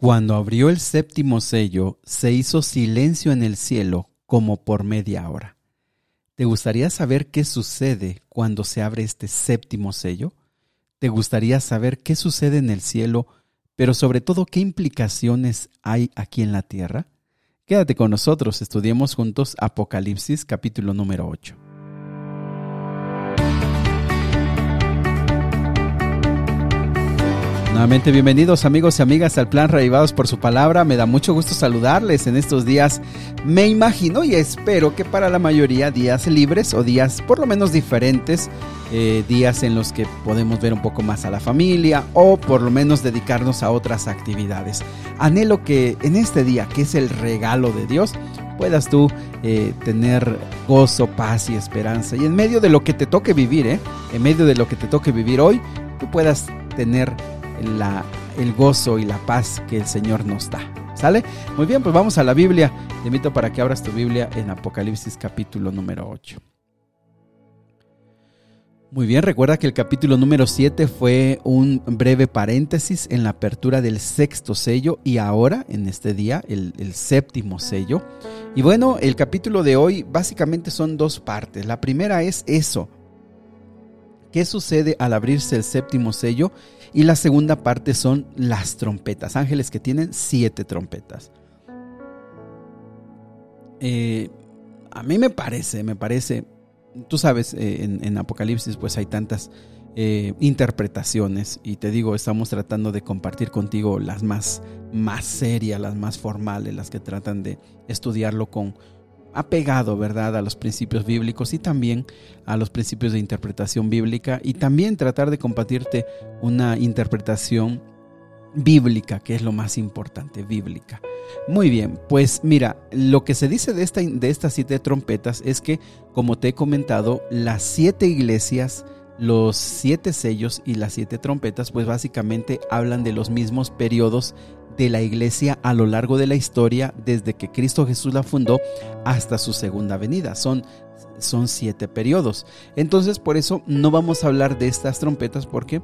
Cuando abrió el séptimo sello, se hizo silencio en el cielo como por media hora. ¿Te gustaría saber qué sucede cuando se abre este séptimo sello? ¿Te gustaría saber qué sucede en el cielo, pero sobre todo qué implicaciones hay aquí en la tierra? Quédate con nosotros, estudiemos juntos Apocalipsis capítulo número 8. Nuevamente bienvenidos amigos y amigas al plan Reavivados por su palabra. Me da mucho gusto saludarles en estos días. Me imagino y espero que para la mayoría días libres o días por lo menos diferentes, eh, días en los que podemos ver un poco más a la familia o por lo menos dedicarnos a otras actividades. Anhelo que en este día, que es el regalo de Dios, puedas tú eh, tener gozo, paz y esperanza. Y en medio de lo que te toque vivir, eh, en medio de lo que te toque vivir hoy, tú puedas tener la, el gozo y la paz que el Señor nos da. ¿Sale? Muy bien, pues vamos a la Biblia. Te invito para que abras tu Biblia en Apocalipsis capítulo número 8. Muy bien, recuerda que el capítulo número 7 fue un breve paréntesis en la apertura del sexto sello y ahora, en este día, el, el, séptimo sello. Y bueno, el capítulo de hoy básicamente son dos partes. La primera es eso. ¿Qué sucede al abrirse el séptimo sello? Y la segunda parte son las trompetas, ángeles que tienen siete trompetas. Eh, a mí me parece, me parece, tú sabes, eh, en, Apocalipsis pues hay tantas eh, interpretaciones y te digo, estamos tratando de compartir contigo las más, más serias, las más formales, las que tratan de estudiarlo con, apegado, ¿verdad?, a los principios bíblicos y también a los principios de interpretación bíblica y también tratar de compartirte una interpretación bíblica, que es lo más importante, bíblica. Muy bien, pues mira, lo que se dice de, esta, de estas siete trompetas es que, como te he comentado, las siete iglesias, los siete sellos y las siete trompetas, pues básicamente hablan de los mismos periodos de la iglesia a lo largo de la historia, desde que Cristo Jesús la fundó hasta su segunda venida. Son, son siete periodos. Entonces, por eso no vamos a hablar de estas trompetas porque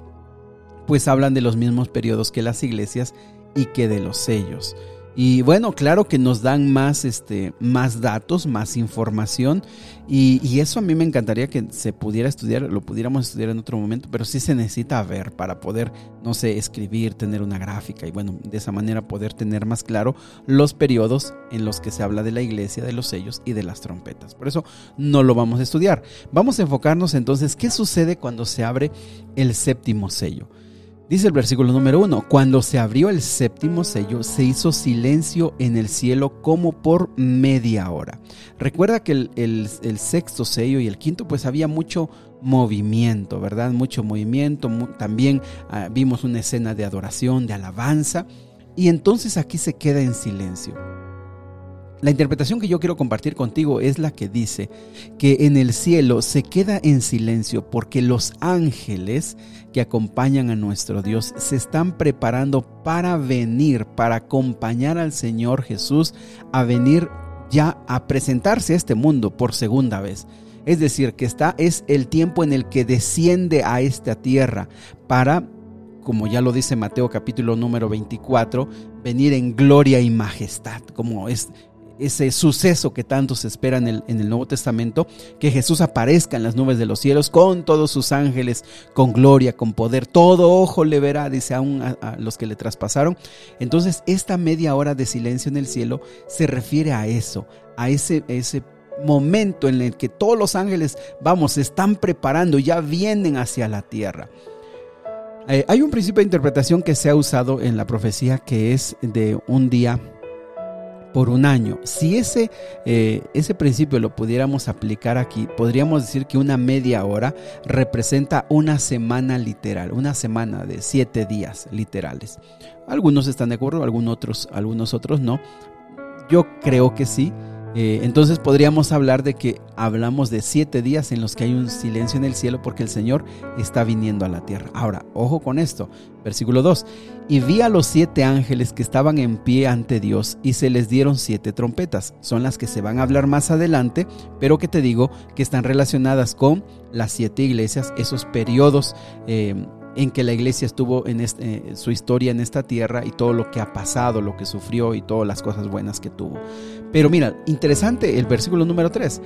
pues hablan de los mismos periodos que las iglesias y que de los sellos. Y bueno, claro que nos dan más, este, más datos, más información. Y, eso a mí me encantaría que se pudiera estudiar, lo pudiéramos estudiar en otro momento, pero sí se necesita ver para poder, no sé, escribir, tener una gráfica y bueno, de esa manera poder tener más claro los periodos en los que se habla de la iglesia, de los sellos y de las trompetas. Por eso no lo vamos a estudiar. Vamos a enfocarnos entonces, ¿qué sucede cuando se abre el séptimo sello? Dice el versículo número uno, cuando se abrió el séptimo sello, se hizo silencio en el cielo como por media hora. Recuerda que el, sexto sello y el quinto, pues había mucho movimiento, ¿verdad? Mucho movimiento. También ah, vimos una escena de adoración, de alabanza. Y entonces aquí se queda en silencio. La interpretación que yo quiero compartir contigo es la que dice que en el cielo se queda en silencio porque los ángeles que acompañan a nuestro Dios se están preparando para venir, para acompañar al Señor Jesús a venir ya a presentarse a este mundo por segunda vez. Es decir, que está es el tiempo en el que desciende a esta tierra para como ya lo dice Mateo capítulo número 24, venir en gloria y majestad, como es ese suceso que tanto se espera en el, Nuevo Testamento, que Jesús aparezca en las nubes de los cielos con todos sus ángeles, con gloria, con poder, todo ojo le verá, dice aún a, los que le traspasaron. Entonces, esta media hora de silencio en el cielo se refiere a eso, a ese, ese momento en el que todos los ángeles, vamos, se están preparando, ya vienen hacia la tierra. Eh, hay un principio de interpretación que se ha usado en la profecía que es de un día por un año. Si ese, eh, ese principio lo pudiéramos aplicar aquí, podríamos decir que una media hora representa una semana literal, una semana de siete días literales. Algunos están de acuerdo, algunos otros, algunos otros no. Yo creo que sí. Eh, entonces podríamos hablar de que hablamos de siete días en los que hay un silencio en el cielo porque el Señor está viniendo a la tierra. Ahora, ojo con esto, versículo 2. Y vi a los siete ángeles que estaban en pie ante Dios y se les dieron siete trompetas. Son las que se van a hablar más adelante, pero que te digo que están relacionadas con las siete iglesias, esos periodos. Eh, en que la iglesia estuvo en este, su historia en esta tierra y todo lo que ha pasado, lo que sufrió y todas las cosas buenas que tuvo. Pero mira, interesante el versículo número 3.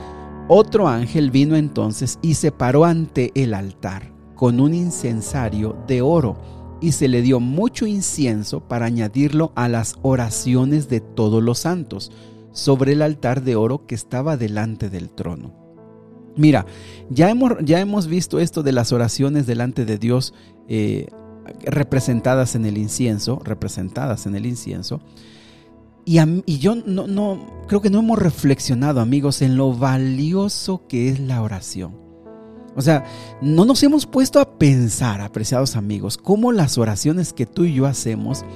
Otro ángel vino entonces y se paró ante el altar con un incensario de oro y se le dio mucho incienso para añadirlo a las oraciones de todos los santos sobre el altar de oro que estaba delante del trono. Mira, ya hemos, ya hemos visto esto de las oraciones delante de Dios eh, representadas en el incienso, representadas en el incienso. Y, y yo no, no, creo que no hemos reflexionado, amigos, en lo valioso que es la oración. O sea, no nos hemos puesto a pensar, apreciados amigos, cómo las oraciones que tú y yo hacemos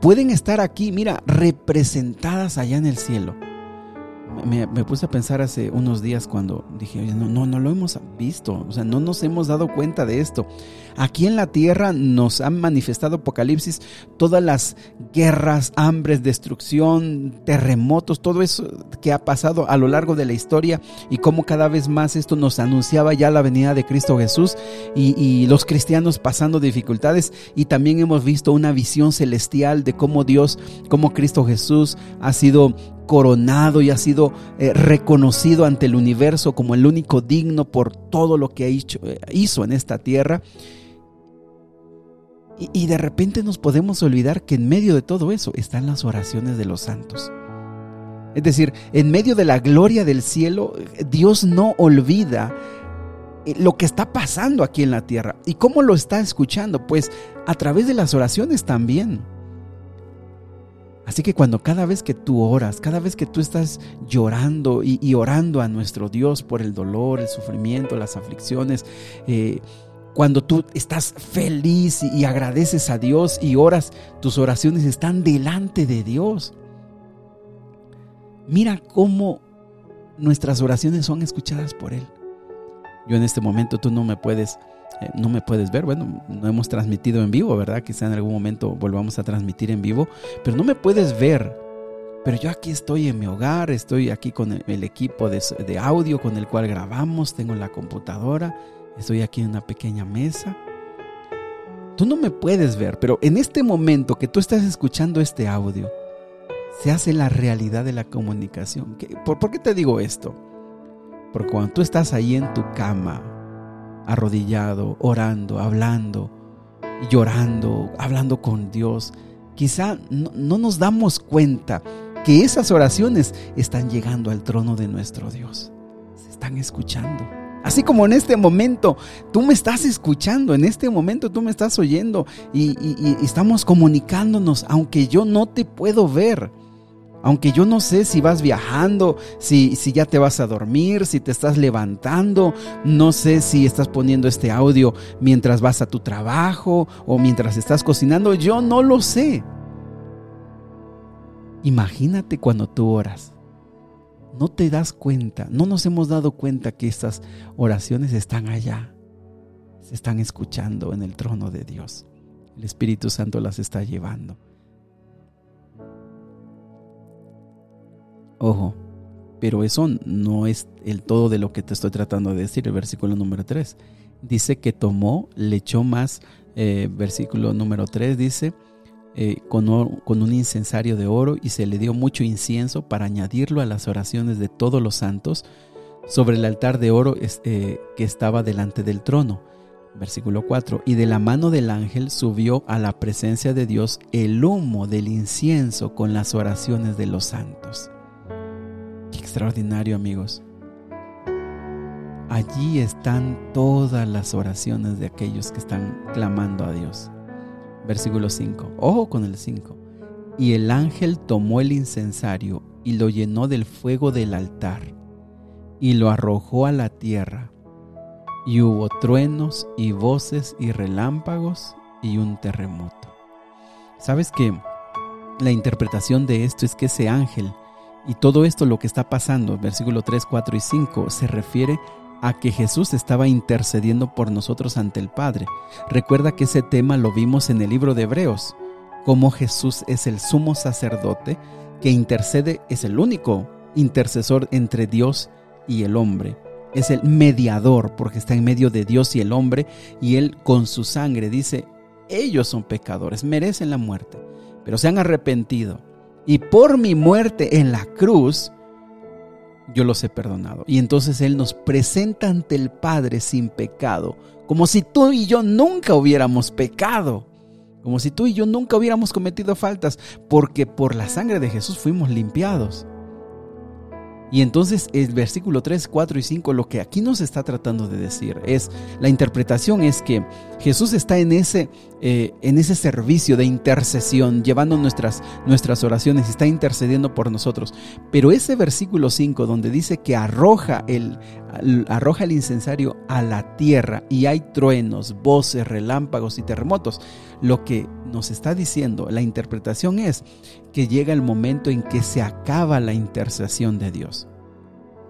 pueden estar aquí, mira, representadas allá en el cielo me, puse a pensar hace unos días cuando dije, no, no, no lo hemos visto, o sea, no nos hemos dado cuenta de esto. Aquí en la tierra nos han manifestado Apocalipsis todas las guerras, hambres, destrucción, terremotos, todo eso que ha pasado a lo largo de la historia y cómo cada vez más esto nos anunciaba ya la venida de Cristo Jesús y, y los cristianos pasando dificultades y también hemos visto una visión celestial de cómo Dios, cómo Cristo Jesús ha sido coronado y ha sido eh, reconocido ante el universo como el único digno por todo lo que eh, hizo en esta tierra. y de repente nos podemos olvidar que en medio de todo eso están las oraciones de los santos. Es decir, en medio de la gloria del cielo, Dios no olvida eh, lo que está pasando aquí en la tierra. ¿Y cómo lo está escuchando? Pues a través de las oraciones también. Así que cuando cada vez que tú oras, cada vez que tú estás llorando y, orando a nuestro Dios por el dolor, el sufrimiento, las aflicciones, eh, cuando tú estás feliz y agradeces a Dios y oras, tus oraciones están delante de Dios. Mira cómo nuestras oraciones son escuchadas por Él. Yo en este momento tú no me puedes eh, no me puedes ver, bueno, no hemos transmitido en vivo, ¿verdad? Quizá en algún momento volvamos a transmitir en vivo, pero no me puedes ver. Pero yo aquí estoy en mi hogar, estoy aquí con el equipo de, de audio con el cual grabamos, tengo la computadora, estoy aquí en una pequeña mesa. Tú no me puedes ver, pero en este momento que tú estás escuchando este audio, se hace la realidad de la comunicación. ¿Por, ¿Por, qué te digo esto? Porque cuando tú estás ahí en tu cama, arrodillado, orando, hablando, llorando, hablando con Dios, quizá no, nos damos cuenta que esas oraciones están llegando al trono de nuestro Dios. Se están escuchando. Así como en este momento tú me estás escuchando, en este momento tú me estás oyendo y, y estamos comunicándonos, aunque yo no te puedo ver aunque yo no sé si vas viajando, si, si ya te vas a dormir, si te estás levantando, no sé si estás poniendo este audio mientras vas a tu trabajo o mientras estás cocinando, yo no lo sé. Imagínate cuando tú oras. No te das cuenta, no nos hemos dado cuenta que estas oraciones están allá, se están escuchando en el trono de Dios. El Espíritu Santo las está llevando. Ojo, pero eso no es el todo de lo que te estoy tratando de decir. El versículo número 3 dice que tomó, le echó más. Eh, versículo número 3 dice, eh, con, un incensario de oro y se le dio mucho incienso para añadirlo a las oraciones de todos los santos sobre el altar de oro eh, que estaba delante del trono. Versículo 4. Y de la mano del ángel subió a la presencia de Dios el humo del incienso con las oraciones de los santos extraordinario, amigos. Allí están todas las oraciones de aquellos que están clamando a Dios. Versículo 5. Ojo con el 5. Y el ángel tomó el incensario y lo llenó del fuego del altar y lo arrojó a la tierra. Y hubo truenos y voces y relámpagos y un terremoto. ¿Sabes que La interpretación de esto es que ese ángel y todo esto lo que está pasando, versículo 3, 4 y 5, se refiere a que Jesús estaba intercediendo por nosotros ante el Padre. Recuerda que ese tema lo vimos en el libro de Hebreos, como Jesús es el sumo sacerdote que intercede, es el único intercesor entre Dios y el hombre. es el mediador, porque está en medio de Dios y el hombre, y Él con su sangre dice, ellos son pecadores, merecen la muerte, pero se han arrepentido. Y por mi muerte en la cruz, yo los he perdonado. Y entonces Él nos presenta ante el Padre sin pecado, como si tú y yo nunca hubiéramos pecado, como si tú y yo nunca hubiéramos cometido faltas, porque por la sangre de Jesús fuimos limpiados. Y entonces el versículo 3, 4 y 5 lo que aquí nos está tratando de decir es, la interpretación es que Jesús está en ese, eh, en ese servicio de intercesión, llevando nuestras, nuestras oraciones, está intercediendo por nosotros. Pero ese versículo 5 donde dice que arroja el, arroja el incensario a la tierra y hay truenos, voces, relámpagos y terremotos, lo que nos está diciendo, la interpretación es que llega el momento en que se acaba la intercesión de Dios,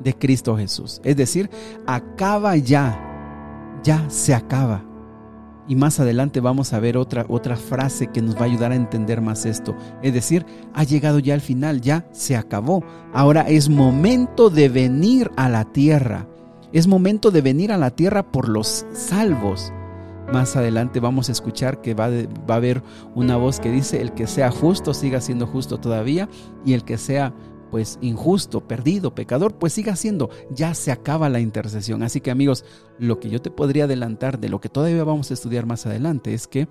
de Cristo Jesús. Es decir, acaba ya, ya se acaba. Y más adelante vamos a ver otra, otra frase que nos va a ayudar a entender más esto. Es decir, ha llegado ya al final, ya se acabó. Ahora es momento de venir a la tierra. Es momento de venir a la tierra por los salvos. Más adelante vamos a escuchar que va, va, a haber una voz que dice, el que sea justo siga siendo justo todavía y el que sea pues injusto, perdido, pecador, pues siga siendo. Ya se acaba la intercesión. Así que amigos, lo que yo te podría adelantar de lo que todavía vamos a estudiar más adelante es que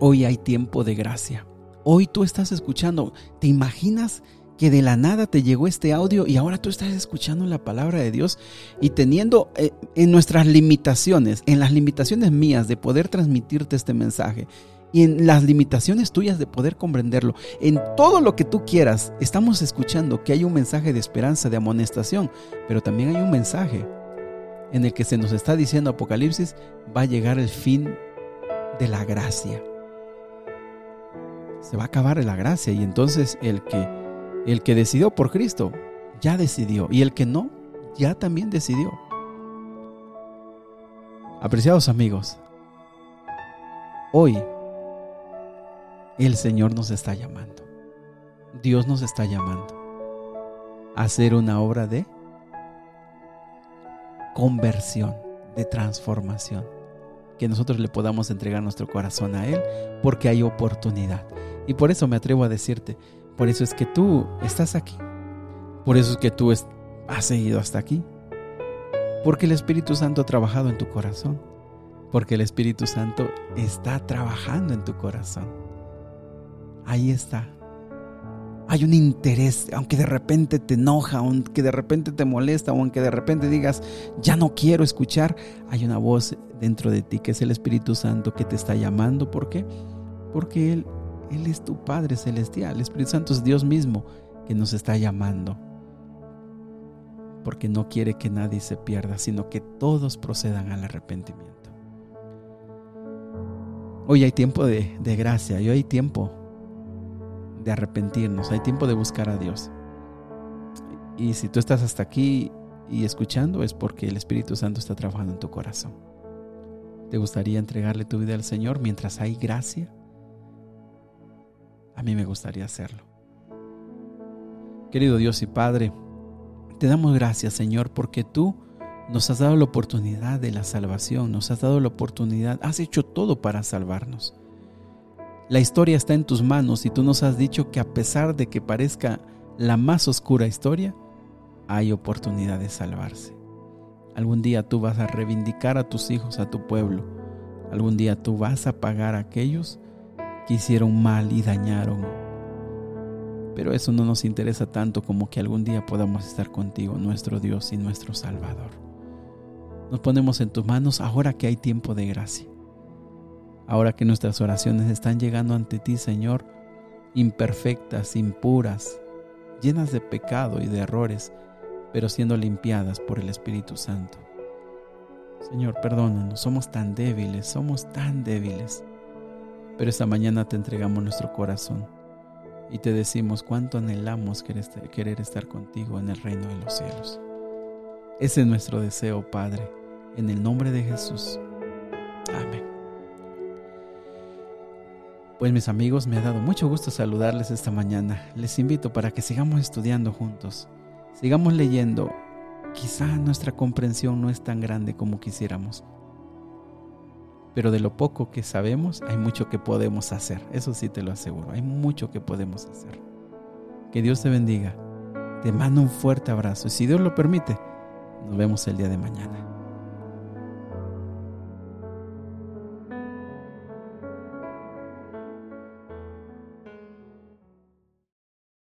hoy hay tiempo de gracia. Hoy tú estás escuchando, ¿te imaginas que de la nada te llegó este audio y ahora tú estás escuchando la palabra de Dios y teniendo eh, en nuestras limitaciones, en las limitaciones mías de poder transmitirte este mensaje y en las limitaciones tuyas de poder comprenderlo, en todo lo que tú quieras, estamos escuchando que hay un mensaje de esperanza, de amonestación, pero también hay un mensaje en el que se nos está diciendo Apocalipsis, va a llegar el fin de la gracia. Se va a acabar la gracia y entonces el que el que decidió por Cristo, ya decidió. Y el que no, ya también decidió. Apreciados amigos, hoy el Señor nos está llamando. Dios nos está llamando a hacer una obra de conversión, de transformación. Que nosotros le podamos entregar nuestro corazón a Él porque hay oportunidad. Y por eso me atrevo a decirte, por eso es que tú estás aquí. Por eso es que tú has seguido hasta aquí. Porque el Espíritu Santo ha trabajado en tu corazón. Porque el Espíritu Santo está trabajando en tu corazón. Ahí está. Hay un interés, aunque de repente te enoja, aunque de repente te molesta, aunque de repente digas, ya no quiero escuchar, hay una voz dentro de ti que es el Espíritu Santo que te está llamando. ¿Por qué? Porque Él él es tu Padre Celestial. El Espíritu Santo es Dios mismo que nos está llamando. Porque no quiere que nadie se pierda, sino que todos procedan al arrepentimiento. Hoy hay tiempo de, de gracia, hoy hay tiempo de arrepentirnos, hay tiempo de buscar a Dios. Y si tú estás hasta aquí y escuchando es porque el Espíritu Santo está trabajando en tu corazón. ¿Te gustaría entregarle tu vida al Señor mientras hay gracia? A mí me gustaría hacerlo. Querido Dios y Padre, te damos gracias Señor porque tú nos has dado la oportunidad de la salvación, nos has dado la oportunidad, has hecho todo para salvarnos. La historia está en tus manos y tú nos has dicho que a pesar de que parezca la más oscura historia, hay oportunidad de salvarse. Algún día tú vas a reivindicar a tus hijos, a tu pueblo. Algún día tú vas a pagar a aquellos que hicieron mal y dañaron. Pero eso no nos interesa tanto como que algún día podamos estar contigo, nuestro Dios y nuestro Salvador. Nos ponemos en tus manos ahora que hay tiempo de gracia. Ahora que nuestras oraciones están llegando ante ti, Señor, imperfectas, impuras, llenas de pecado y de errores, pero siendo limpiadas por el Espíritu Santo. Señor, perdónanos, somos tan débiles, somos tan débiles. Pero esta mañana te entregamos nuestro corazón y te decimos cuánto anhelamos querer estar contigo en el reino de los cielos. Ese es nuestro deseo, Padre, en el nombre de Jesús. Amén. Pues mis amigos, me ha dado mucho gusto saludarles esta mañana. Les invito para que sigamos estudiando juntos, sigamos leyendo quizá nuestra comprensión no es tan grande como quisiéramos. Pero de lo poco que sabemos, hay mucho que podemos hacer. Eso sí te lo aseguro. Hay mucho que podemos hacer. Que Dios te bendiga. Te mando un fuerte abrazo. Y si Dios lo permite, nos vemos el día de mañana.